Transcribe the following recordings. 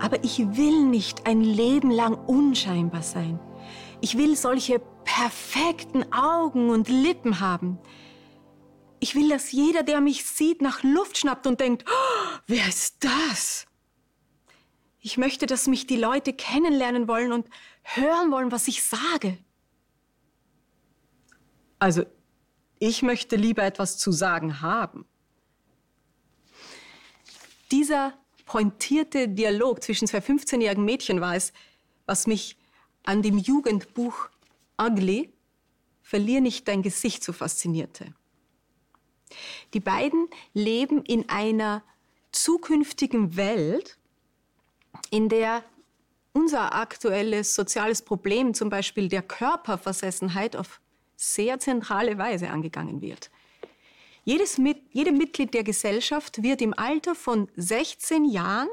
Aber ich will nicht ein Leben lang unscheinbar sein. Ich will solche perfekten Augen und Lippen haben. Ich will, dass jeder, der mich sieht, nach Luft schnappt und denkt, oh, wer ist das? Ich möchte, dass mich die Leute kennenlernen wollen und hören wollen, was ich sage. Also, ich möchte lieber etwas zu sagen haben. Dieser pointierte Dialog zwischen zwei 15-jährigen Mädchen war es, was mich an dem Jugendbuch Ugly, Verlier nicht dein Gesicht so faszinierte. Die beiden leben in einer zukünftigen Welt, in der unser aktuelles soziales Problem, zum Beispiel der Körperversessenheit, auf sehr zentrale Weise angegangen wird. Jedes, jede Mitglied der Gesellschaft wird im Alter von 16 Jahren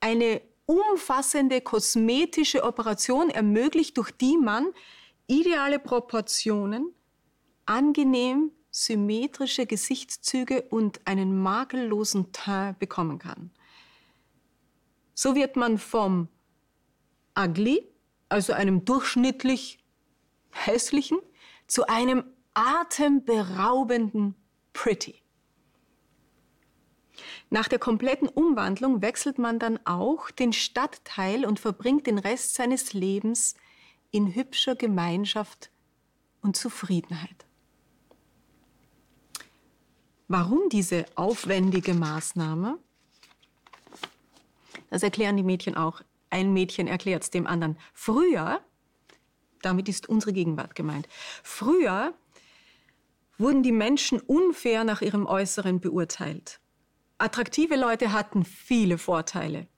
eine umfassende kosmetische Operation ermöglicht, durch die man ideale Proportionen, angenehm symmetrische Gesichtszüge und einen makellosen Teint bekommen kann. So wird man vom ugly, also einem durchschnittlich hässlichen, zu einem atemberaubenden pretty. Nach der kompletten Umwandlung wechselt man dann auch den Stadtteil und verbringt den Rest seines Lebens in hübscher Gemeinschaft und Zufriedenheit. Warum diese aufwendige Maßnahme? Das erklären die Mädchen auch. Ein Mädchen erklärt es dem anderen. Früher, damit ist unsere Gegenwart gemeint, früher wurden die Menschen unfair nach ihrem Äußeren beurteilt. Attraktive Leute hatten viele Vorteile.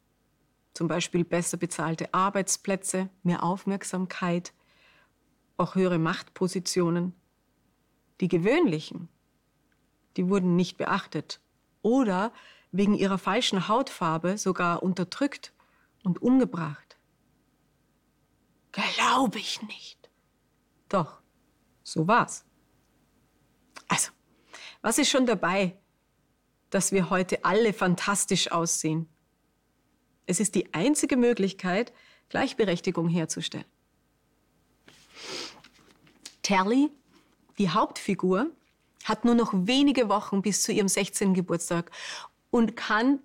Zum Beispiel besser bezahlte Arbeitsplätze, mehr Aufmerksamkeit, auch höhere Machtpositionen. Die gewöhnlichen, die wurden nicht beachtet oder wegen ihrer falschen Hautfarbe sogar unterdrückt und umgebracht. Glaube ich nicht. Doch, so war's. Also, was ist schon dabei, dass wir heute alle fantastisch aussehen? Es ist die einzige Möglichkeit, Gleichberechtigung herzustellen. Terry, die Hauptfigur, hat nur noch wenige Wochen bis zu ihrem 16. Geburtstag und kann,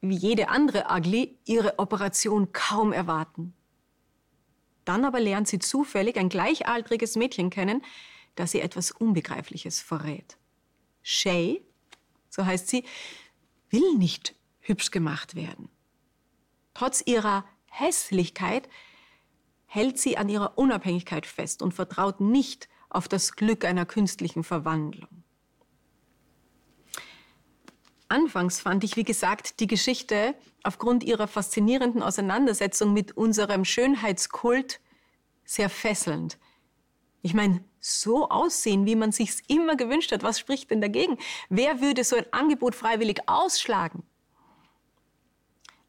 wie jede andere Ugly, ihre Operation kaum erwarten. Dann aber lernt sie zufällig ein gleichaltriges Mädchen kennen, das ihr etwas Unbegreifliches verrät. Shay, so heißt sie, will nicht hübsch gemacht werden. Trotz ihrer Hässlichkeit hält sie an ihrer Unabhängigkeit fest und vertraut nicht auf das Glück einer künstlichen Verwandlung. Anfangs fand ich, wie gesagt, die Geschichte aufgrund ihrer faszinierenden Auseinandersetzung mit unserem Schönheitskult sehr fesselnd. Ich meine, so aussehen, wie man sich's immer gewünscht hat, was spricht denn dagegen? Wer würde so ein Angebot freiwillig ausschlagen?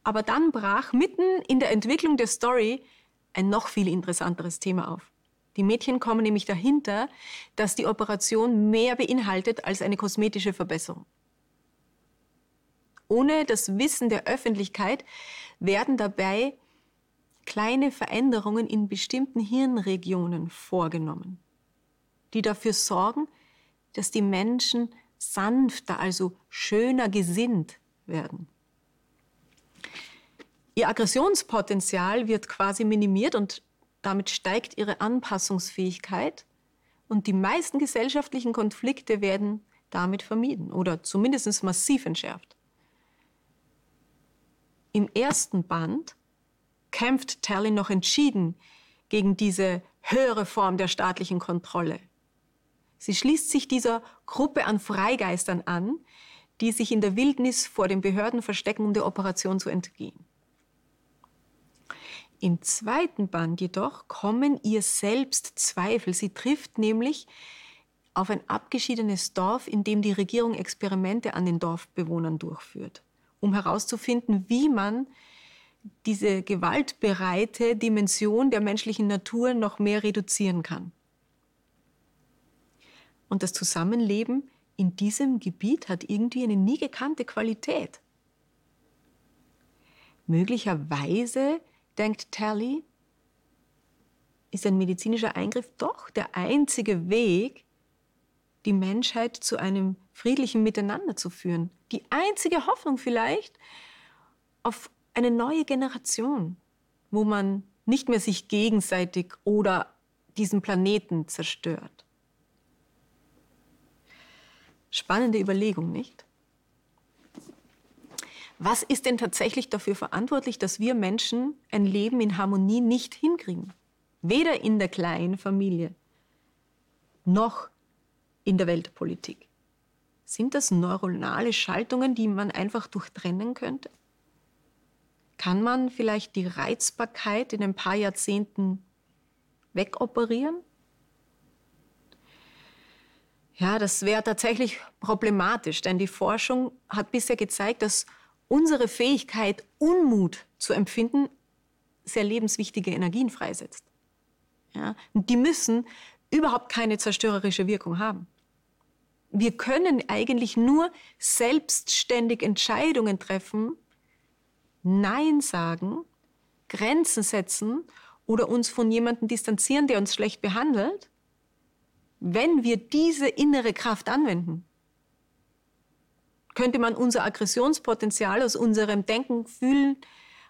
Aber dann brach mitten in der Entwicklung der Story ein noch viel interessanteres Thema auf. Die Mädchen kommen nämlich dahinter, dass die Operation mehr beinhaltet als eine kosmetische Verbesserung. Ohne das Wissen der Öffentlichkeit werden dabei kleine Veränderungen in bestimmten Hirnregionen vorgenommen, die dafür sorgen, dass die Menschen sanfter, also schöner gesinnt werden. Ihr Aggressionspotenzial wird quasi minimiert und damit steigt ihre Anpassungsfähigkeit und die meisten gesellschaftlichen Konflikte werden damit vermieden oder zumindest massiv entschärft. Im ersten Band kämpft Tallinn noch entschieden gegen diese höhere Form der staatlichen Kontrolle. Sie schließt sich dieser Gruppe an Freigeistern an, die sich in der Wildnis vor den Behörden verstecken, um der Operation zu entgehen. Im zweiten Band jedoch kommen ihr selbst Zweifel. Sie trifft nämlich auf ein abgeschiedenes Dorf, in dem die Regierung Experimente an den Dorfbewohnern durchführt, um herauszufinden, wie man diese gewaltbereite Dimension der menschlichen Natur noch mehr reduzieren kann. Und das Zusammenleben in diesem Gebiet hat irgendwie eine nie gekannte Qualität. Möglicherweise, denkt Tally, ist ein medizinischer Eingriff doch der einzige Weg, die Menschheit zu einem friedlichen Miteinander zu führen. Die einzige Hoffnung vielleicht auf eine neue Generation, wo man nicht mehr sich gegenseitig oder diesen Planeten zerstört. Spannende Überlegung, nicht? Was ist denn tatsächlich dafür verantwortlich, dass wir Menschen ein Leben in Harmonie nicht hinkriegen? Weder in der kleinen Familie noch in der Weltpolitik. Sind das neuronale Schaltungen, die man einfach durchtrennen könnte? Kann man vielleicht die Reizbarkeit in ein paar Jahrzehnten wegoperieren? Ja, das wäre tatsächlich problematisch, denn die Forschung hat bisher gezeigt, dass unsere Fähigkeit, Unmut zu empfinden, sehr lebenswichtige Energien freisetzt. Ja, und die müssen überhaupt keine zerstörerische Wirkung haben. Wir können eigentlich nur selbstständig Entscheidungen treffen, Nein sagen, Grenzen setzen oder uns von jemandem distanzieren, der uns schlecht behandelt, wenn wir diese innere Kraft anwenden. Könnte man unser Aggressionspotenzial aus unserem Denken, Fühlen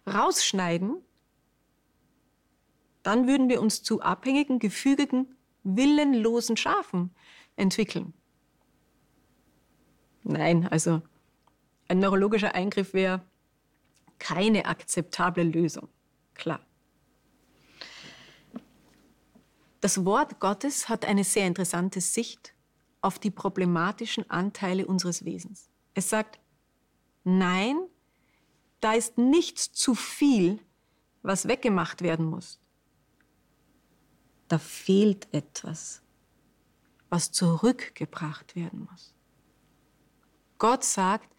rausschneiden, dann würden wir uns zu abhängigen, gefügigen, willenlosen Schafen entwickeln. Nein, also ein neurologischer Eingriff wäre keine akzeptable Lösung. Klar. Das Wort Gottes hat eine sehr interessante Sicht auf die problematischen Anteile unseres Wesens. Es sagt, nein, da ist nichts zu viel, was weggemacht werden muss. Da fehlt etwas, was zurückgebracht werden muss. Gott sagt,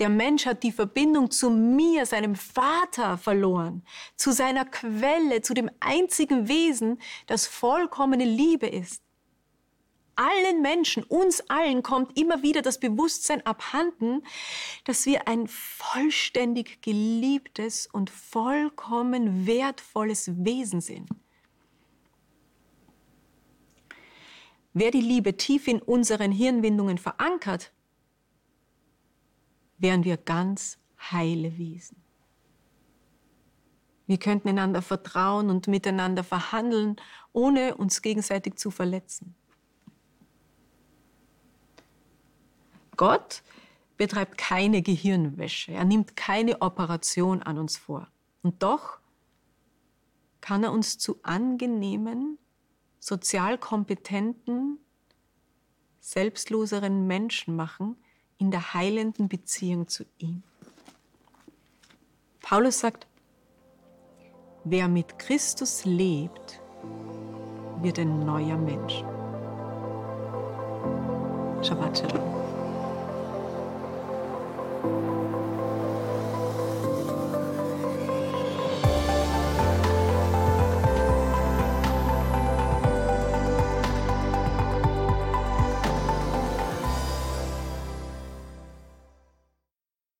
der Mensch hat die Verbindung zu mir, seinem Vater, verloren, zu seiner Quelle, zu dem einzigen Wesen, das vollkommene Liebe ist. Allen Menschen, uns allen kommt immer wieder das Bewusstsein abhanden, dass wir ein vollständig geliebtes und vollkommen wertvolles Wesen sind. Wer die Liebe tief in unseren Hirnwindungen verankert, wären wir ganz heile Wesen. Wir könnten einander vertrauen und miteinander verhandeln, ohne uns gegenseitig zu verletzen. Gott betreibt keine Gehirnwäsche, er nimmt keine Operation an uns vor. Und doch kann er uns zu angenehmen, sozial kompetenten, selbstloseren Menschen machen, in der heilenden Beziehung zu ihm. Paulus sagt, wer mit Christus lebt, wird ein neuer Mensch. Shabbat Shalom.